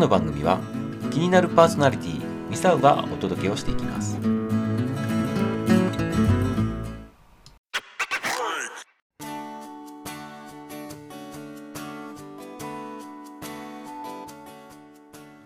の番組は気になるパーソナリティミサウがお届けをしていきます。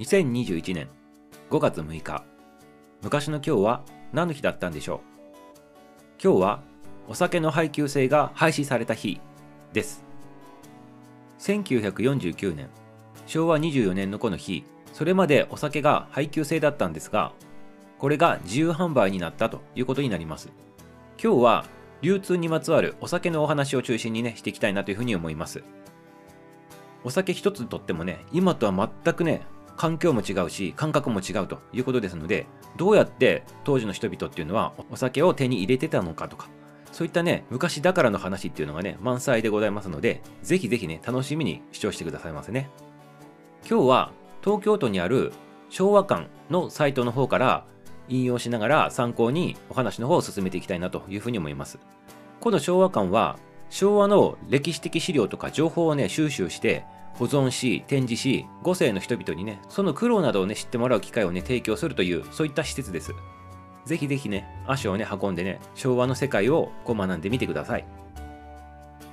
2021年5月6日昔の今日は何の日だったんでしょう？今日はお酒の配給制が廃止された日です。1949年昭和24年のこの日それまでお酒が配給制だったんですがこれが自由販売になったということになります。今日は流通にまつわるお酒のお話を中心にねしていきたいなというふうに思います。お酒一つとってもね今とは全くね環境も違うし感覚も違うということですのでどうやって当時の人々っていうのはお酒を手に入れてたのかとかそういったね昔だからの話っていうのがね満載でございますのでぜひぜひね楽しみに視聴してくださいませね。今日は東京都にある昭和館のサイトの方から引用しながら参考にお話の方を進めていきたいなというふうに思います。この昭和館は昭和の歴史的資料とか情報をね収集して保存し展示し5世の人々にねその苦労などをね知ってもらう機会をね提供するというそういった施設です。ぜひぜひね足をね運んでね昭和の世界をこう学んでみてください。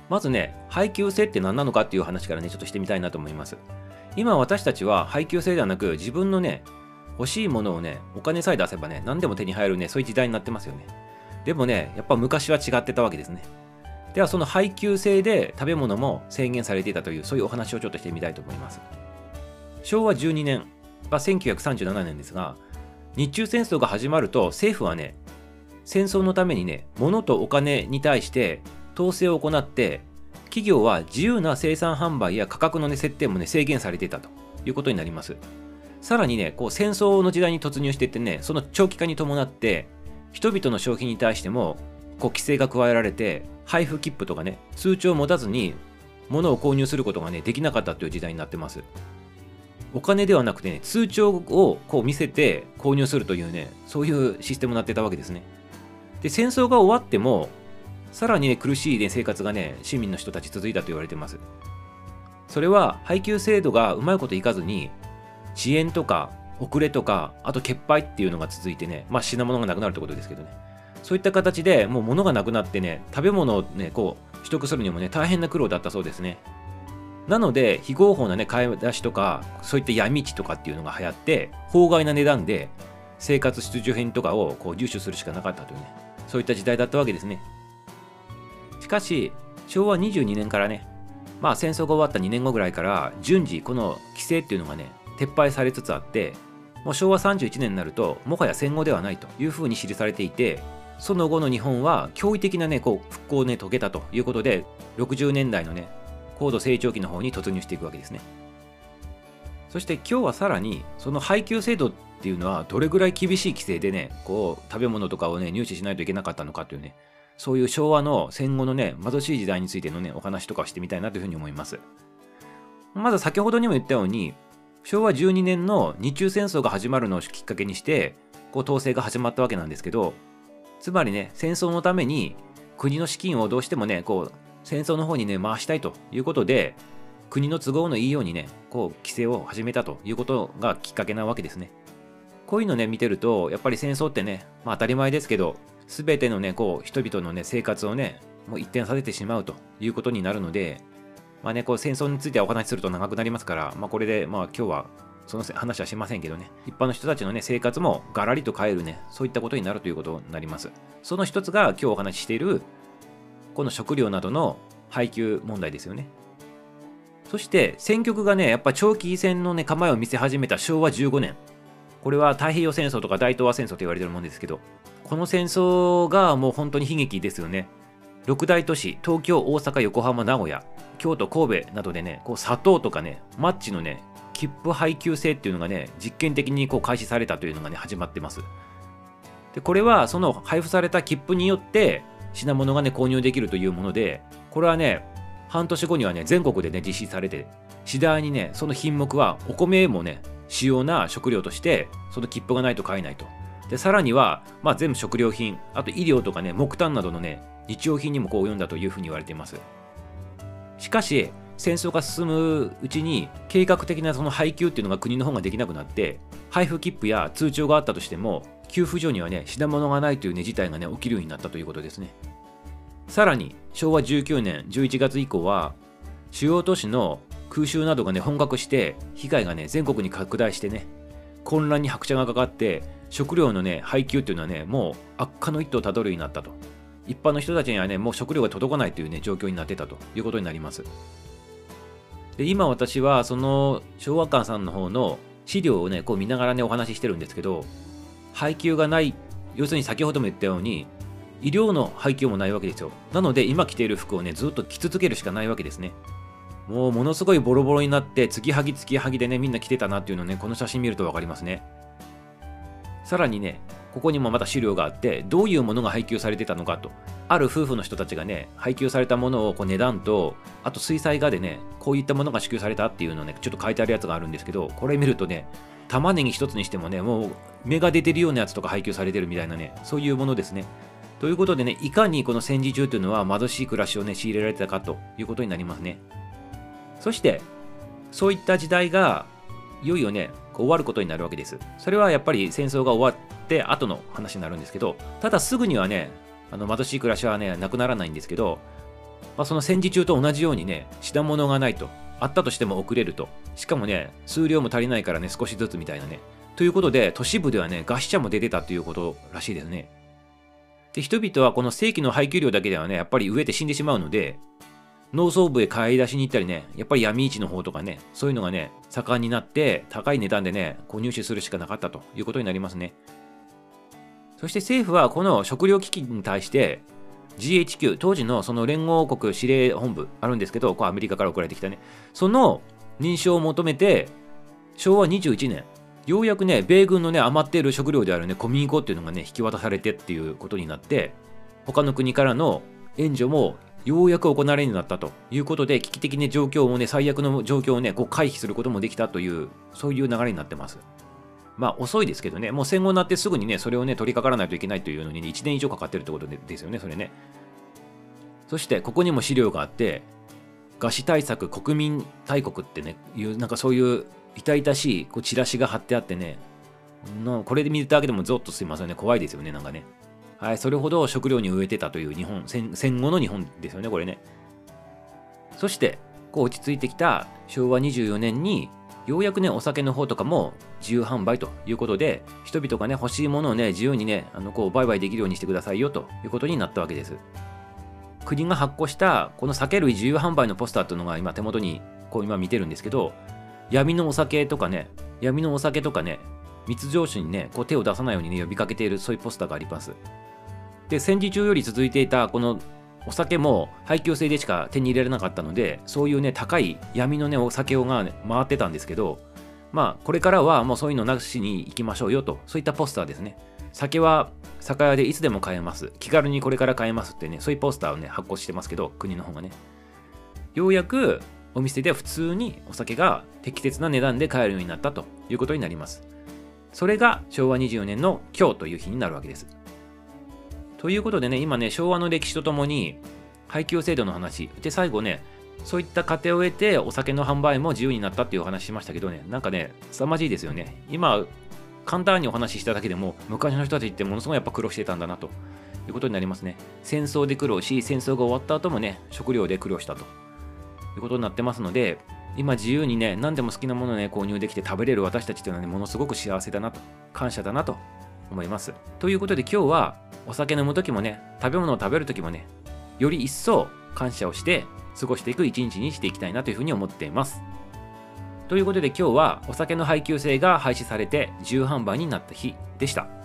まずね配給制って何なのかっていう話からねちょっとしてみたいなと思います。今私たちは配給制ではなく自分のね欲しいものをねお金さえ出せばね何でも手に入るねそういう時代になってますよね。でもねやっぱ昔は違ってたわけですね。ではその配給制で食べ物も制限されていたというそういうお話をちょっとしてみたいと思います。昭和12年1937年ですが日中戦争が始まると政府はね戦争のためにね物とお金に対して統制を行って企業は自由な生産販売や価格の、ね、設定もね制限されていたということになります。さらにねこう戦争の時代に突入していってねその長期化に伴って人々の消費に対してもこう規制が加えられて配布切符とかね通帳を持たずに物を購入することがねできなかったという時代になってます。お金ではなくてね通帳をこう見せて購入するというねそういうシステムになってたわけですね。で戦争が終わってもさらにね苦しい、ね、生活がね市民の人たち続いたと言われていますそれは配給制度がうまいこといかずに遅延とか遅れとかあと欠配っていうのが続いてねまあ品物がなくなるってことですけどねそういった形でもう物がなくなってね、食べ物をね、こう、取得するにもね、大変な苦労だったそうですね。なので、非合法なね、買い出しとか、そういった闇市とかっていうのが流行って、法外な値段で生活必需品とかをこう入手するしかなかったというね、そういった時代だったわけですね。しかし、昭和22年からね、まあ戦争が終わった2年後ぐらいから順次この規制っていうのがね、撤廃されつつあって、もう昭和31年になると、もはや戦後ではないというふうに記されていて、その後の日本は驚異的なね、こう復興をね、遂げたということで、60年代のね、高度成長期の方に突入していくわけですね。そして今日はさらに、その配給制度っていうのは、どれぐらい厳しい規制でね、こう、食べ物とかをね、入手しないといけなかったのかというね、そういう昭和の戦後のね、貧しい時代についてのね、お話とかしてみたいなというふうに思います。まず先ほどにも言ったように、昭和12年の日中戦争が始まるのをきっかけにして、こう統制が始まったわけなんですけど、つまりね、戦争のために国の資金をどうしてもね、こう、戦争の方にね、回したいということで、国の都合のいいようにね、こう、規制を始めたということがきっかけなわけですね。こういうのね、見てると、やっぱり戦争ってね、まあ当たり前ですけど、すべてのね、こう、人々のね、生活をね、もう一転させてしまうということになるので、まあね、こう戦争についてはお話しすると長くなりますから、まあこれで、まあ今日はその話はしませんけどね、一般の人たちのね、生活もガラリと変えるね、そういったことになるということになります。その一つが今日お話ししている、この食料などの配給問題ですよね。そして戦局がね、やっぱ長期戦のね、構えを見せ始めた昭和15年。これは太平洋戦争とか大東亜戦争と言われてるもんですけど、この戦争がもう本当に悲劇ですよね。六大都市東京大阪横浜名古屋京都神戸などでねこう砂糖とかねマッチのね切符配給制っていうのがね実験的にこう開始されたというのがね始まってますでこれはその配布された切符によって品物がね購入できるというものでこれはね半年後にはね全国でね実施されて次第にねその品目はお米もね主要な食料としてその切符がないと買えないと。でさらには、まあ、全部食料品あと医療とかね木炭などのね日用品にもこう及んだというふうに言われています。しかし戦争が進むうちに計画的なその配給っていうのが国の方ができなくなって配布切符や通帳があったとしても給付所にはね品物がないというね事態がね起きるようになったということですね。さらに昭和19年11月以降は主要都市の空襲などがね本格して被害がね全国に拡大してね混乱に拍車がかかって食料のね配給っていうのはねもう悪化の一途をたどるようになったと。一般の人たちにはねもう食料が届かないというね状況になってたということになります。で今私はその昭和館さんの方の資料をねこう見ながらねお話ししてるんですけど配給がない要するに先ほども言ったように医療の配給もないわけですよ。なので今着ている服をねずっと着続けるしかないわけですね。もうものすごいボロボロになって継ぎはぎ継ぎはぎでねみんな着てたなっていうのねこの写真見ると分かりますね。さらにねここにもまた資料があってどういうものが配給されてたのかと。ある夫婦の人たちがね配給されたものをこう値段とあと水彩画でねこういったものが支給されたっていうのをねちょっと書いてあるやつがあるんですけどこれ見るとね玉ねぎ一つにしてもねもう芽が出てるようなやつとか配給されてるみたいなねそういうものですね。ということでねいかにこの戦時中というのは貧しい暮らしをね強いれられてたかということになりますね。そしてそういった時代がいよいよね終わることになるわけです。それはやっぱり戦争が終わって後の話になるんですけどただすぐにはねあの貧しい暮らしはねなくならないんですけど、まあ、その戦時中と同じようにね品物がないとあったとしても遅れるとしかもね数量も足りないからね少しずつみたいなねということで都市部ではね餓死者も出てたということらしいですね。で人々はこの正規の配給量だけではねやっぱり飢えて死んでしまうので農村部へ買い出しに行ったりね、やっぱり闇市の方とかね、そういうのがね、盛んになって、高い値段でね、こう入手するしかなかったということになりますね。そして政府はこの食糧危機に対して、GHQ、当時のその連合国司令本部あるんですけど、こうアメリカから送られてきたね、その認証を求めて、昭和21年、ようやくね、米軍のね、余っている食料であるね、小麦粉っていうのがね、引き渡されてっていうことになって、他の国からの援助もようやく行われるようになったということで、危機的な状況もね、最悪の状況をね、こう回避することもできたという、そういう流れになってます。まあ遅いですけどね、もう戦後になってすぐにね、それをね、取り掛からないといけないというのに、ね、1年以上かかってるってことでですよね、それね。そして、ここにも資料があって、餓死対策国民大国ってね、いう、なんかそういう痛々しいこうチラシが貼ってあってね、これで見るだけでもゾッとすいませんね、怖いですよね、なんかね。はい、それほど食料に飢えてたという日本戦、戦後の日本ですよね、これね。そして、こう落ち着いてきた昭和24年に、ようやくね、お酒の方とかも自由販売ということで、人々がね、欲しいものをね、自由にね、あのこう売買できるようにしてくださいよということになったわけです。国が発行したこの酒類自由販売のポスターというのが今手元にこう今見てるんですけど、闇のお酒とかね、闇のお酒とかね、密造酒にね、こう手を出さないようにね、呼びかけているそういうポスターがあります。で戦時中より続いていたこのお酒も配給制でしか手に入れられなかったのでそういうね高い闇のねお酒をが、ね、回ってたんですけどまあこれからはもうそういうのなしに行きましょうよとそういったポスターですね。酒は酒屋でいつでも買えます。気軽にこれから買えますってねそういうポスターをね発行してますけど国の方がね。ようやくお店で普通にお酒が適切な値段で買えるようになったということになります。それが昭和24年の今日という日になるわけですということでね、今ね、昭和の歴史とともに、配給制度の話、で、最後ね、そういった過程を得て、お酒の販売も自由になったっていうお話しましたけどね、なんかね、凄まじいですよね。今、簡単にお話ししただけでも、昔の人たちってものすごいやっぱ苦労してたんだなということになりますね。戦争で苦労し、戦争が終わった後もね、食料で苦労したということになってますので、今自由にね、何でも好きなものをね、購入できて食べれる私たちっていうのはね、ものすごく幸せだなと、感謝だなと思います。ということで今日はお酒飲む時もね、食べ物を食べる時もね、より一層感謝をして過ごしていく一日にしていきたいなというふうに思っています。ということで今日はお酒の配給制が廃止されて自由販売になった日でした。